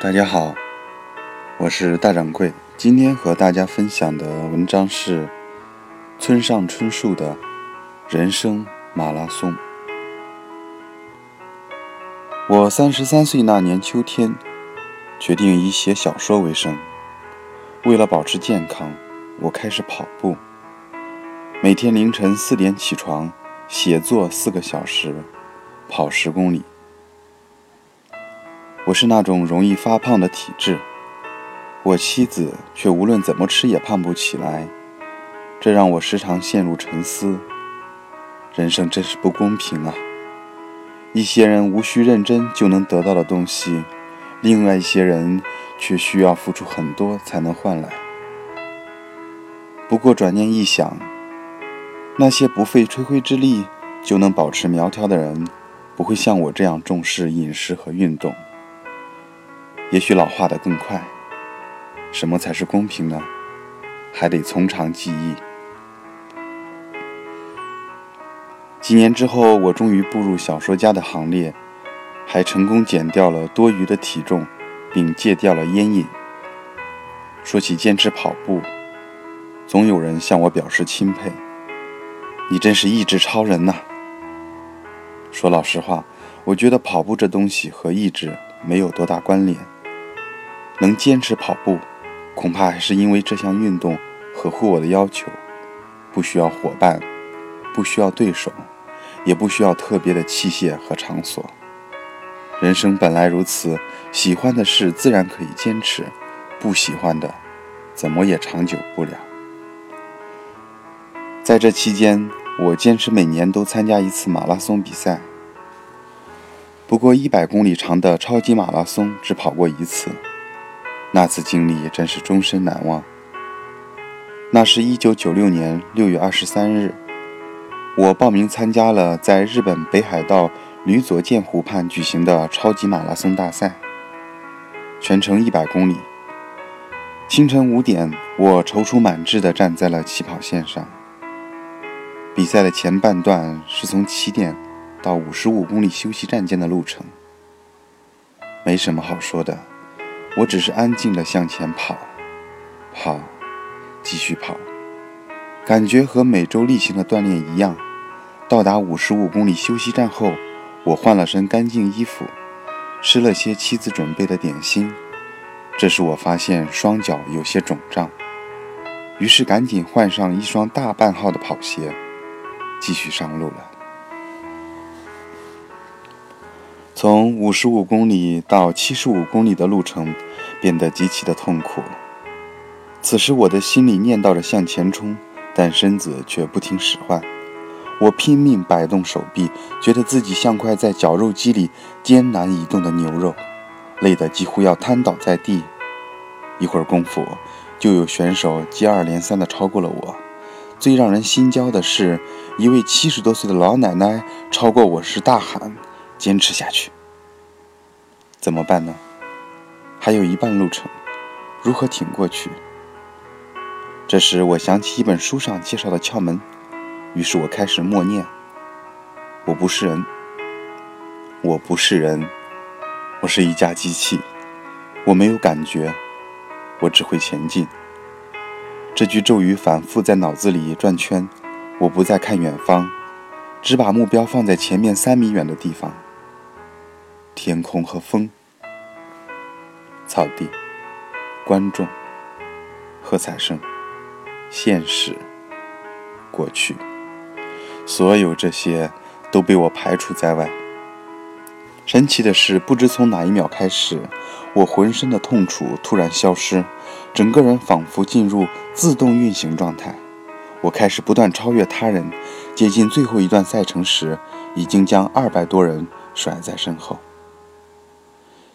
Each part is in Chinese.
大家好，我是大掌柜。今天和大家分享的文章是村上春树的《人生马拉松》。我三十三岁那年秋天，决定以写小说为生。为了保持健康，我开始跑步。每天凌晨四点起床，写作四个小时，跑十公里。我是那种容易发胖的体质，我妻子却无论怎么吃也胖不起来，这让我时常陷入沉思。人生真是不公平啊！一些人无需认真就能得到的东西，另外一些人却需要付出很多才能换来。不过转念一想，那些不费吹灰之力就能保持苗条的人，不会像我这样重视饮食和运动。也许老化的更快。什么才是公平呢？还得从长计议。几年之后，我终于步入小说家的行列，还成功减掉了多余的体重，并戒掉了烟瘾。说起坚持跑步，总有人向我表示钦佩：“你真是意志超人呐！”说老实话，我觉得跑步这东西和意志没有多大关联。能坚持跑步，恐怕还是因为这项运动合乎我的要求，不需要伙伴，不需要对手，也不需要特别的器械和场所。人生本来如此，喜欢的事自然可以坚持，不喜欢的，怎么也长久不了。在这期间，我坚持每年都参加一次马拉松比赛。不过，一百公里长的超级马拉松只跑过一次。那次经历真是终身难忘。那是一九九六年六月二十三日，我报名参加了在日本北海道吕佐见湖畔举行的超级马拉松大赛，全程一百公里。清晨五点，我踌躇满志地站在了起跑线上。比赛的前半段是从起点到五十五公里休息站间的路程，没什么好说的。我只是安静地向前跑，跑，继续跑，感觉和每周例行的锻炼一样。到达五十五公里休息站后，我换了身干净衣服，吃了些妻子准备的点心。这时我发现双脚有些肿胀，于是赶紧换上一双大半号的跑鞋，继续上路了。从五十五公里到七十五公里的路程变得极其的痛苦。此时我的心里念叨着向前冲，但身子却不听使唤。我拼命摆动手臂，觉得自己像块在绞肉机里艰难移动的牛肉，累得几乎要瘫倒在地。一会儿功夫，就有选手接二连三地超过了我。最让人心焦的是，一位七十多岁的老奶奶超过我时大喊。坚持下去，怎么办呢？还有一半路程，如何挺过去？这时我想起一本书上介绍的窍门，于是我开始默念：“我不是人，我不是人，我是一架机器，我没有感觉，我只会前进。”这句咒语反复在脑子里转圈，我不再看远方，只把目标放在前面三米远的地方。天空和风，草地，观众，喝彩声，现实，过去，所有这些都被我排除在外。神奇的是，不知从哪一秒开始，我浑身的痛楚突然消失，整个人仿佛进入自动运行状态。我开始不断超越他人，接近最后一段赛程时，已经将二百多人甩在身后。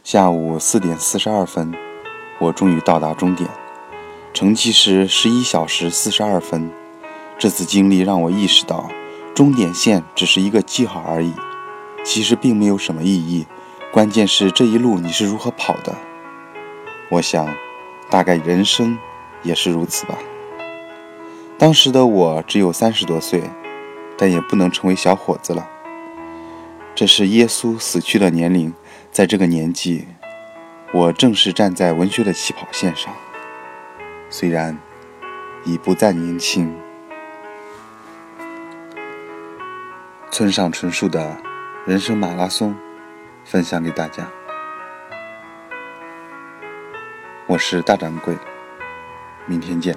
下午四点四十二分，我终于到达终点，成绩是十一小时四十二分。这次经历让我意识到，终点线只是一个记号而已，其实并没有什么意义。关键是这一路你是如何跑的。我想，大概人生也是如此吧。当时的我只有三十多岁，但也不能成为小伙子了。这是耶稣死去的年龄。在这个年纪，我正是站在文学的起跑线上，虽然已不再年轻。村上春树的人生马拉松，分享给大家。我是大掌柜，明天见。